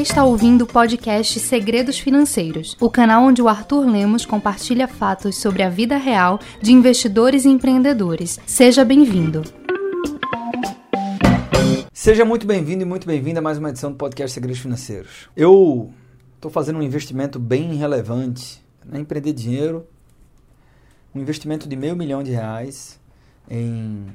está ouvindo o podcast Segredos Financeiros, o canal onde o Arthur Lemos compartilha fatos sobre a vida real de investidores e empreendedores. Seja bem-vindo. Seja muito bem-vindo e muito bem-vinda a mais uma edição do podcast Segredos Financeiros. Eu estou fazendo um investimento bem relevante né? Empreender Dinheiro, um investimento de meio milhão de reais em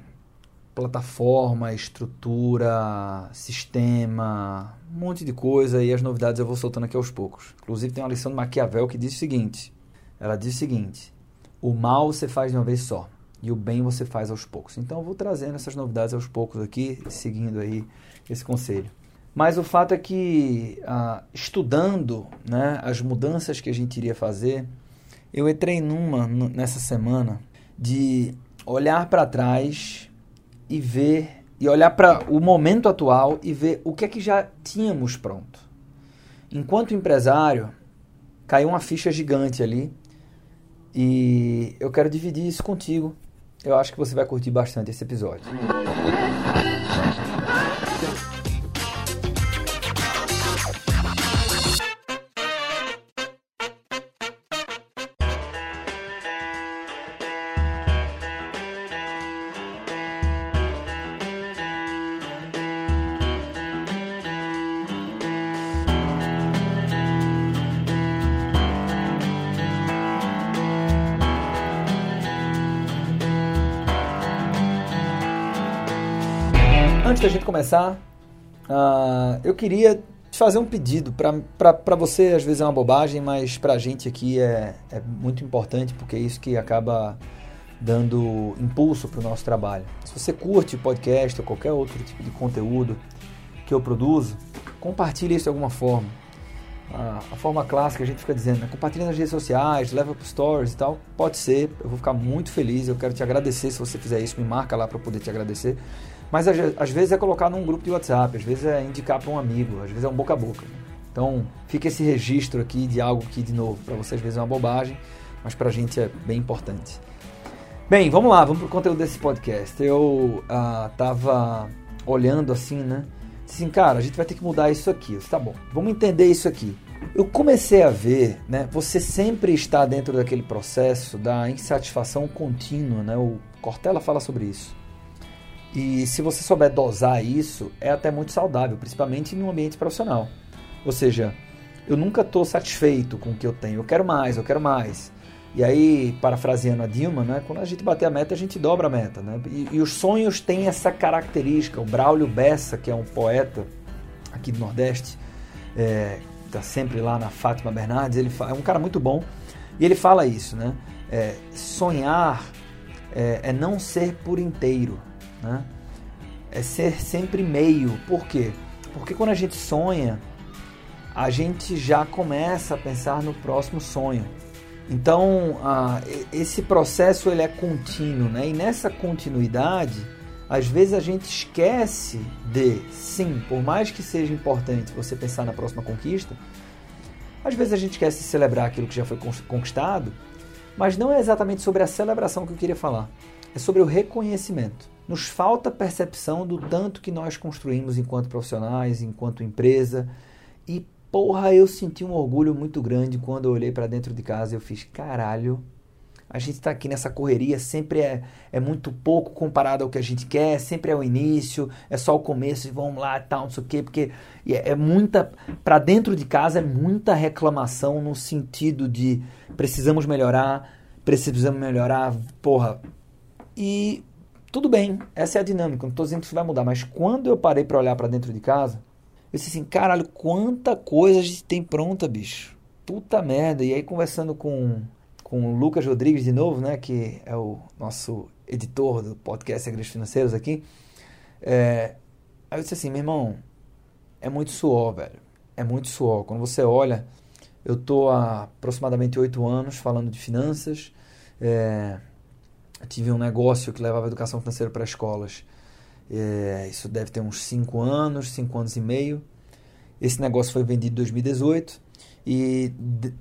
plataforma, estrutura, sistema, um monte de coisa e as novidades eu vou soltando aqui aos poucos. Inclusive tem uma lição de Maquiavel que diz o seguinte: ela diz o seguinte, o mal você faz de uma vez só e o bem você faz aos poucos. Então eu vou trazendo essas novidades aos poucos aqui, seguindo aí esse conselho. Mas o fato é que, ah, estudando né, as mudanças que a gente iria fazer, eu entrei numa nessa semana de olhar para trás e ver e olhar para o momento atual e ver o que é que já tínhamos pronto. Enquanto empresário, caiu uma ficha gigante ali e eu quero dividir isso contigo. Eu acho que você vai curtir bastante esse episódio. Antes da gente começar, uh, eu queria te fazer um pedido. Para você, às vezes, é uma bobagem, mas para a gente aqui é, é muito importante, porque é isso que acaba dando impulso para o nosso trabalho. Se você curte podcast ou qualquer outro tipo de conteúdo que eu produzo, compartilhe isso de alguma forma. A, forma clássica a gente fica dizendo, né? compartilha nas redes sociais, leva para stories e tal. Pode ser, eu vou ficar muito feliz. Eu quero te agradecer se você fizer isso, me marca lá para poder te agradecer. Mas às vezes é colocar num grupo de WhatsApp, às vezes é indicar para um amigo, às vezes é um boca a boca. Então fica esse registro aqui de algo que, de novo, para você às vezes é uma bobagem, mas para a gente é bem importante. Bem, vamos lá, vamos para o conteúdo desse podcast. Eu estava olhando assim, né? Assim, cara, a gente vai ter que mudar isso aqui. Disse, tá bom, vamos entender isso aqui. Eu comecei a ver, né? Você sempre está dentro daquele processo da insatisfação contínua, né? O Cortella fala sobre isso. E se você souber dosar isso, é até muito saudável, principalmente no ambiente profissional. Ou seja, eu nunca estou satisfeito com o que eu tenho, eu quero mais, eu quero mais. E aí, parafraseando a Dilma, né, quando a gente bater a meta, a gente dobra a meta. Né? E, e os sonhos têm essa característica. O Braulio Bessa, que é um poeta aqui do Nordeste, está é, sempre lá na Fátima Bernardes, ele é um cara muito bom, e ele fala isso, né? É, sonhar é, é não ser por inteiro, né? É ser sempre meio. Por quê? Porque quando a gente sonha, a gente já começa a pensar no próximo sonho. Então, esse processo ele é contínuo, né? E nessa continuidade, às vezes a gente esquece de, sim, por mais que seja importante você pensar na próxima conquista, às vezes a gente esquece de celebrar aquilo que já foi conquistado, mas não é exatamente sobre a celebração que eu queria falar, é sobre o reconhecimento. Nos falta percepção do tanto que nós construímos enquanto profissionais, enquanto empresa. E porra, eu senti um orgulho muito grande quando eu olhei para dentro de casa e eu fiz, caralho, a gente está aqui nessa correria, sempre é, é muito pouco comparado ao que a gente quer, sempre é o início, é só o começo e vamos lá tal, não sei o quê, porque é, é muita. Para dentro de casa é muita reclamação no sentido de precisamos melhorar, precisamos melhorar, porra. E tudo bem, essa é a dinâmica, não estou dizendo que isso vai mudar, mas quando eu parei para olhar para dentro de casa, eu disse assim, caralho, quanta coisa a gente tem pronta, bicho. Puta merda. E aí conversando com, com o Lucas Rodrigues de novo, né, que é o nosso editor do podcast Segredos Financeiros aqui, é, aí eu disse assim, meu irmão, é muito suor, velho. É muito suor. Quando você olha, eu tô há aproximadamente oito anos falando de finanças, é, tive um negócio que levava educação financeira para escolas. É, isso deve ter uns 5 anos, 5 anos e meio. Esse negócio foi vendido em 2018 e de,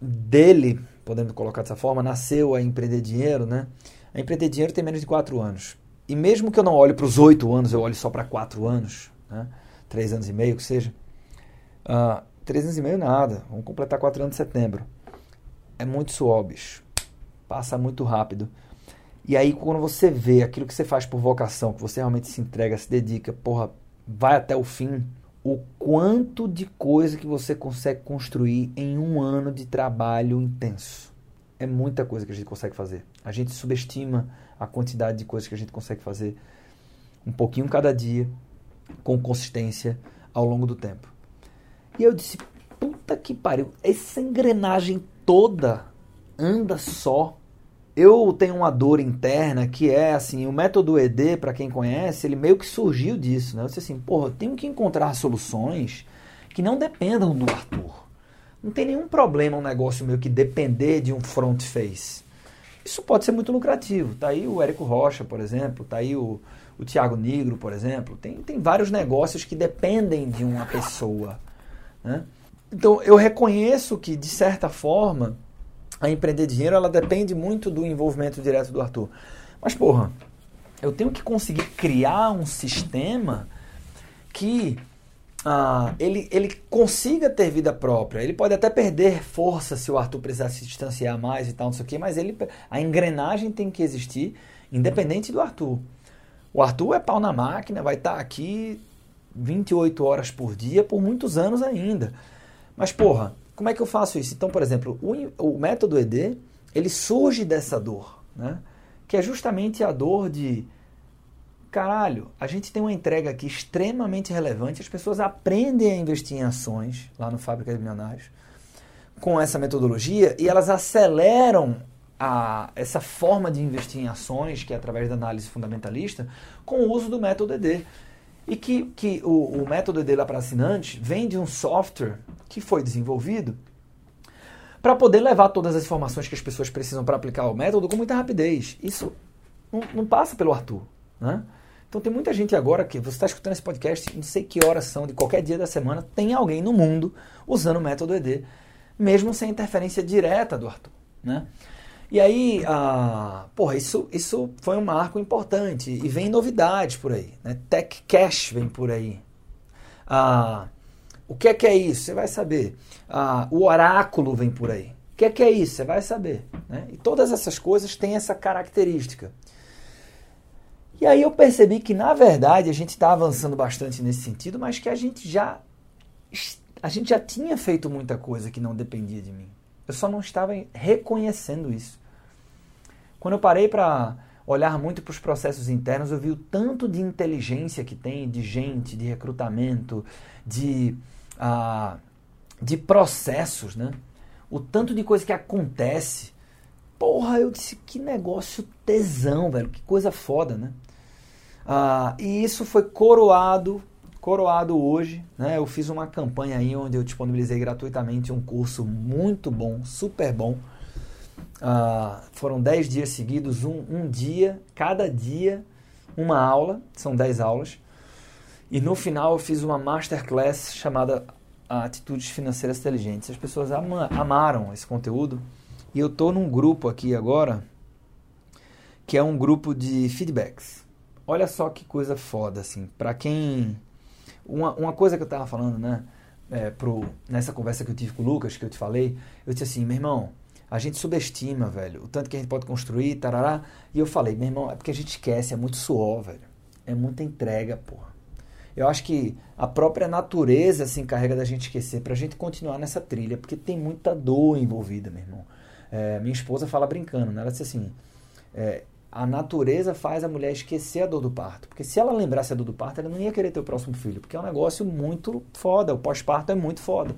dele, podemos colocar dessa forma, nasceu a Empreender Dinheiro, né? A Empreender Dinheiro tem menos de 4 anos. E mesmo que eu não olhe para os 8 anos, eu olhe só para 4 anos, né? 3 anos e meio que seja, Uh, três anos e meio nada. Vamos completar quatro anos em setembro. É muito suor, bicho. Passa muito rápido. E aí, quando você vê aquilo que você faz por vocação, que você realmente se entrega, se dedica, porra, vai até o fim, o quanto de coisa que você consegue construir em um ano de trabalho intenso. É muita coisa que a gente consegue fazer. A gente subestima a quantidade de coisas que a gente consegue fazer um pouquinho cada dia, com consistência ao longo do tempo. E eu disse: puta que pariu, essa engrenagem toda anda só. Eu tenho uma dor interna que é assim, o método ED, para quem conhece, ele meio que surgiu disso, né? Eu disse assim, porra, eu tenho que encontrar soluções que não dependam do Arthur. Não tem nenhum problema um negócio meu que depender de um front face. Isso pode ser muito lucrativo. Tá aí o Érico Rocha, por exemplo, tá aí o, o Tiago Negro, por exemplo. Tem, tem vários negócios que dependem de uma pessoa. Né? Então, eu reconheço que, de certa forma, a empreender dinheiro ela depende muito do envolvimento direto do Arthur. Mas, porra, eu tenho que conseguir criar um sistema que ah, ele, ele consiga ter vida própria. Ele pode até perder força se o Arthur precisar se distanciar mais e tal, não sei o quê, mas ele, a engrenagem tem que existir, independente do Arthur. O Arthur é pau na máquina, vai estar aqui 28 horas por dia por muitos anos ainda. Mas, porra, como é que eu faço isso? Então, por exemplo, o, o método ED, ele surge dessa dor, né? Que é justamente a dor de caralho, a gente tem uma entrega aqui extremamente relevante, as pessoas aprendem a investir em ações lá no Fábrica de Milionários com essa metodologia e elas aceleram a, essa forma de investir em ações, que é através da análise fundamentalista, com o uso do método ED. E que, que o, o método ED para assinantes vem de um software que foi desenvolvido para poder levar todas as informações que as pessoas precisam para aplicar o método com muita rapidez. Isso não, não passa pelo Arthur. Né? Então tem muita gente agora que você está escutando esse podcast, não sei que horas são, de qualquer dia da semana, tem alguém no mundo usando o método ED, mesmo sem interferência direta do Arthur. Né? E aí, ah, porra, isso, isso foi um marco importante. E vem novidades por aí. Né? Tech Cash vem por aí. Ah, o que é que é isso? Você vai saber. Ah, o oráculo vem por aí. O que é que é isso? Você vai saber. Né? E todas essas coisas têm essa característica. E aí eu percebi que, na verdade, a gente está avançando bastante nesse sentido, mas que a gente já a gente já tinha feito muita coisa que não dependia de mim. Eu só não estava reconhecendo isso. Quando eu parei para olhar muito para os processos internos, eu vi o tanto de inteligência que tem de gente, de recrutamento, de, uh, de processos, né? O tanto de coisa que acontece. Porra, eu disse, que negócio tesão, velho. Que coisa foda, né? Uh, e isso foi coroado coroado hoje, né? Eu fiz uma campanha aí onde eu disponibilizei gratuitamente um curso muito bom, super bom. Uh, foram 10 dias seguidos, um, um dia, cada dia uma aula, são 10 aulas. E no final eu fiz uma masterclass chamada Atitudes Financeiras Inteligentes. As pessoas ama, amaram esse conteúdo. E eu estou num grupo aqui agora, que é um grupo de feedbacks. Olha só que coisa foda, assim. Para quem uma, uma coisa que eu tava falando, né? É, pro, nessa conversa que eu tive com o Lucas, que eu te falei, eu disse assim, meu irmão, a gente subestima, velho, o tanto que a gente pode construir, tarará. E eu falei, meu irmão, é porque a gente esquece, é muito suor, velho. É muita entrega, porra. Eu acho que a própria natureza se encarrega da gente esquecer pra gente continuar nessa trilha, porque tem muita dor envolvida, meu irmão. É, minha esposa fala brincando, né? Ela disse assim: é, a natureza faz a mulher esquecer a dor do parto. Porque se ela lembrasse a dor do parto, ela não ia querer ter o próximo filho. Porque é um negócio muito foda. O pós-parto é muito foda.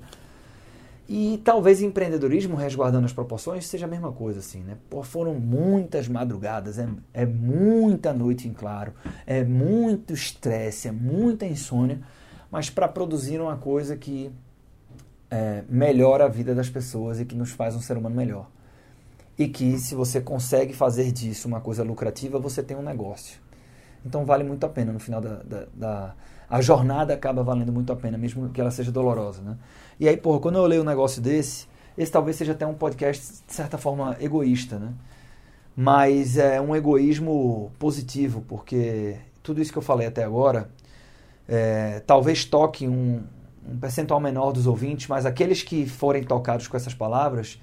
E talvez empreendedorismo, resguardando as proporções, seja a mesma coisa, assim, né? Pô, foram muitas madrugadas, é, é muita noite em claro, é muito estresse, é muita insônia, mas para produzir uma coisa que é, melhora a vida das pessoas e que nos faz um ser humano melhor e que se você consegue fazer disso uma coisa lucrativa, você tem um negócio. Então vale muito a pena no final da, da, da, a jornada acaba valendo muito a pena, mesmo que ela seja dolorosa, né? E aí, porra, quando eu leio um negócio desse, esse talvez seja até um podcast de certa forma egoísta, né? Mas é um egoísmo positivo, porque tudo isso que eu falei até agora é, talvez toque um, um percentual menor dos ouvintes, mas aqueles que forem tocados com essas palavras,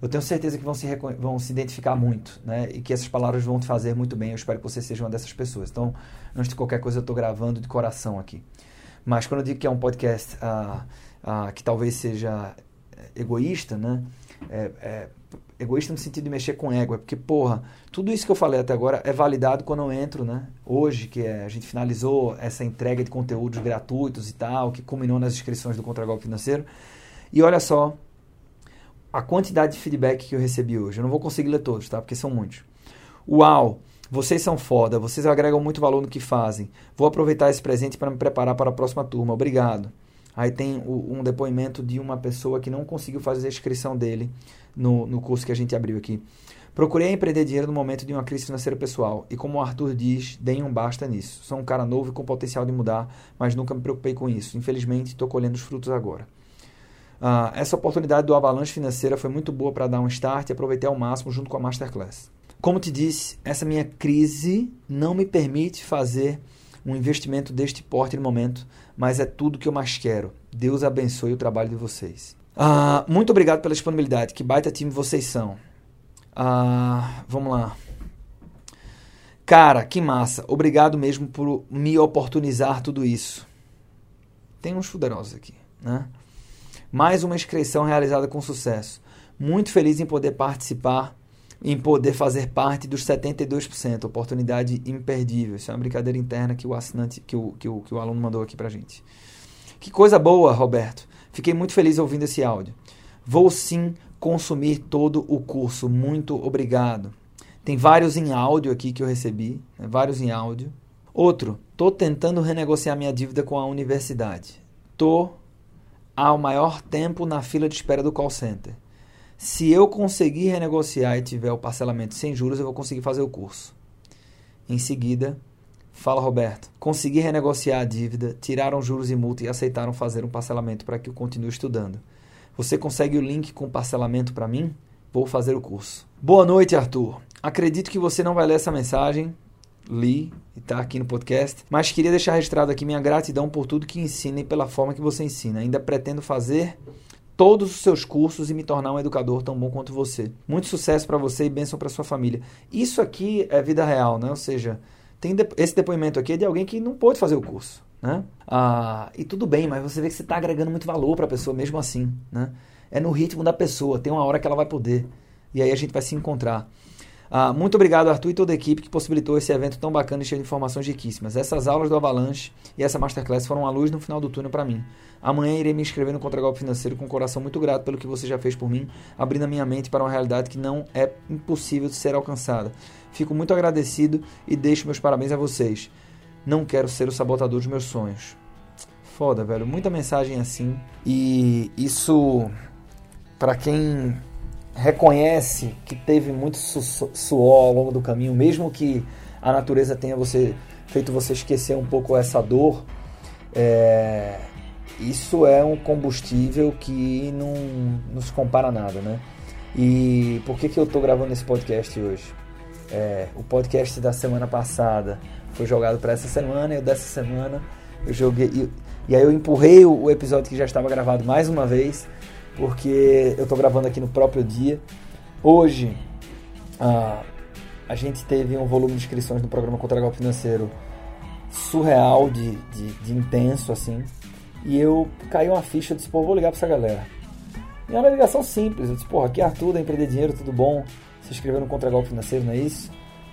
eu tenho certeza que vão se, vão se identificar muito, né? E que essas palavras vão te fazer muito bem. Eu espero que você seja uma dessas pessoas. Então, antes de qualquer coisa, eu estou gravando de coração aqui. Mas quando eu digo que é um podcast ah, ah, que talvez seja egoísta, né? É, é, egoísta no sentido de mexer com ego, é porque, porra, tudo isso que eu falei até agora é validado quando eu entro, né? Hoje, que é, a gente finalizou essa entrega de conteúdos gratuitos e tal, que culminou nas inscrições do Contragolpe Financeiro. E olha só a quantidade de feedback que eu recebi hoje. Eu não vou conseguir ler todos, tá? Porque são muitos. Uau! Vocês são foda, vocês agregam muito valor no que fazem. Vou aproveitar esse presente para me preparar para a próxima turma. Obrigado. Aí tem o, um depoimento de uma pessoa que não conseguiu fazer a inscrição dele no, no curso que a gente abriu aqui. Procurei empreender dinheiro no momento de uma crise financeira pessoal e, como o Arthur diz, deem um basta nisso. Sou um cara novo e com potencial de mudar, mas nunca me preocupei com isso. Infelizmente, estou colhendo os frutos agora. Uh, essa oportunidade do Avalanche Financeira foi muito boa para dar um start e aproveitei ao máximo junto com a Masterclass. Como te disse, essa minha crise não me permite fazer um investimento deste porte no momento, mas é tudo que eu mais quero. Deus abençoe o trabalho de vocês. Ah, muito obrigado pela disponibilidade. Que baita time vocês são. Ah, vamos lá. Cara, que massa. Obrigado mesmo por me oportunizar tudo isso. Tem uns fuderosos aqui, né? Mais uma inscrição realizada com sucesso. Muito feliz em poder participar em poder fazer parte dos 72%. Oportunidade imperdível. Isso é uma brincadeira interna que o assinante, que o, que o, que o aluno mandou aqui pra gente. Que coisa boa, Roberto. Fiquei muito feliz ouvindo esse áudio. Vou sim consumir todo o curso. Muito obrigado. Tem vários em áudio aqui que eu recebi, né? vários em áudio. Outro, tô tentando renegociar minha dívida com a universidade. Tô ao maior tempo na fila de espera do call center. Se eu conseguir renegociar e tiver o parcelamento sem juros, eu vou conseguir fazer o curso. Em seguida, fala Roberto, consegui renegociar a dívida, tiraram juros e multa e aceitaram fazer um parcelamento para que eu continue estudando. Você consegue o link com parcelamento para mim? Vou fazer o curso. Boa noite, Arthur. Acredito que você não vai ler essa mensagem. Li e está aqui no podcast. Mas queria deixar registrado aqui minha gratidão por tudo que ensina e pela forma que você ensina. Ainda pretendo fazer todos os seus cursos e me tornar um educador tão bom quanto você. Muito sucesso para você e bênção para sua família. Isso aqui é vida real, né? Ou seja, tem de esse depoimento aqui é de alguém que não pôde fazer o curso, né? Ah, e tudo bem, mas você vê que você está agregando muito valor para a pessoa mesmo assim, né? É no ritmo da pessoa, tem uma hora que ela vai poder. E aí a gente vai se encontrar. Ah, muito obrigado, Arthur, e toda a equipe que possibilitou esse evento tão bacana e cheio de informações riquíssimas. Essas aulas do Avalanche e essa Masterclass foram a luz no final do túnel para mim. Amanhã irei me inscrever no Contragolpe Financeiro com um coração muito grato pelo que você já fez por mim, abrindo a minha mente para uma realidade que não é impossível de ser alcançada. Fico muito agradecido e deixo meus parabéns a vocês. Não quero ser o sabotador dos meus sonhos. Foda, velho. Muita mensagem assim. E isso, para quem reconhece que teve muito su suor ao longo do caminho, mesmo que a natureza tenha você feito você esquecer um pouco essa dor, é, isso é um combustível que não, não se compara a nada, né? E por que, que eu estou gravando esse podcast hoje? É, o podcast da semana passada foi jogado para essa semana e o dessa semana eu joguei. E, e aí eu empurrei o, o episódio que já estava gravado mais uma vez porque eu estou gravando aqui no próprio dia. Hoje a, a gente teve um volume de inscrições no programa Contra Golpe Financeiro surreal, de, de, de, intenso assim. E eu caí uma ficha, eu disse, pô, vou ligar para essa galera. E é uma ligação simples, eu disse, porra, aqui é Arthur da Empreender Dinheiro, tudo bom? Se inscreveu no Contra Golpe Financeiro, não é isso?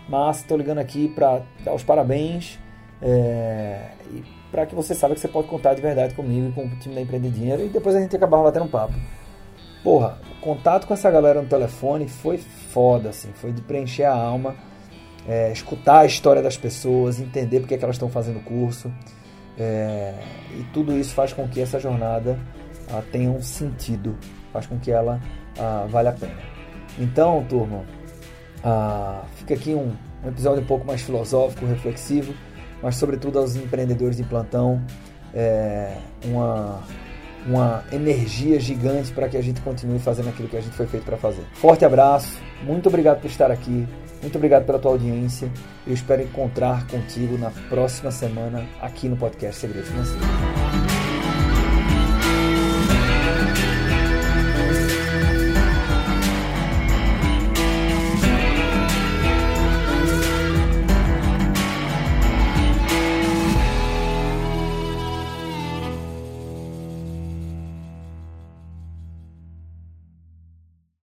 Mas estou ligando aqui para dar os parabéns é, e para que você saiba que você pode contar de verdade comigo e com o time da Empreender Dinheiro e depois a gente acabava batendo um papo. Porra, contato com essa galera no telefone foi foda, assim, foi de preencher a alma, é, escutar a história das pessoas, entender porque é que elas estão fazendo o curso. É, e tudo isso faz com que essa jornada tenha um sentido, faz com que ela ah, valha a pena. Então, turma, ah, fica aqui um, um episódio um pouco mais filosófico, reflexivo mas sobretudo aos empreendedores de plantão, é, uma, uma energia gigante para que a gente continue fazendo aquilo que a gente foi feito para fazer. Forte abraço, muito obrigado por estar aqui, muito obrigado pela tua audiência. Eu espero encontrar contigo na próxima semana aqui no podcast Segredo Financeiro.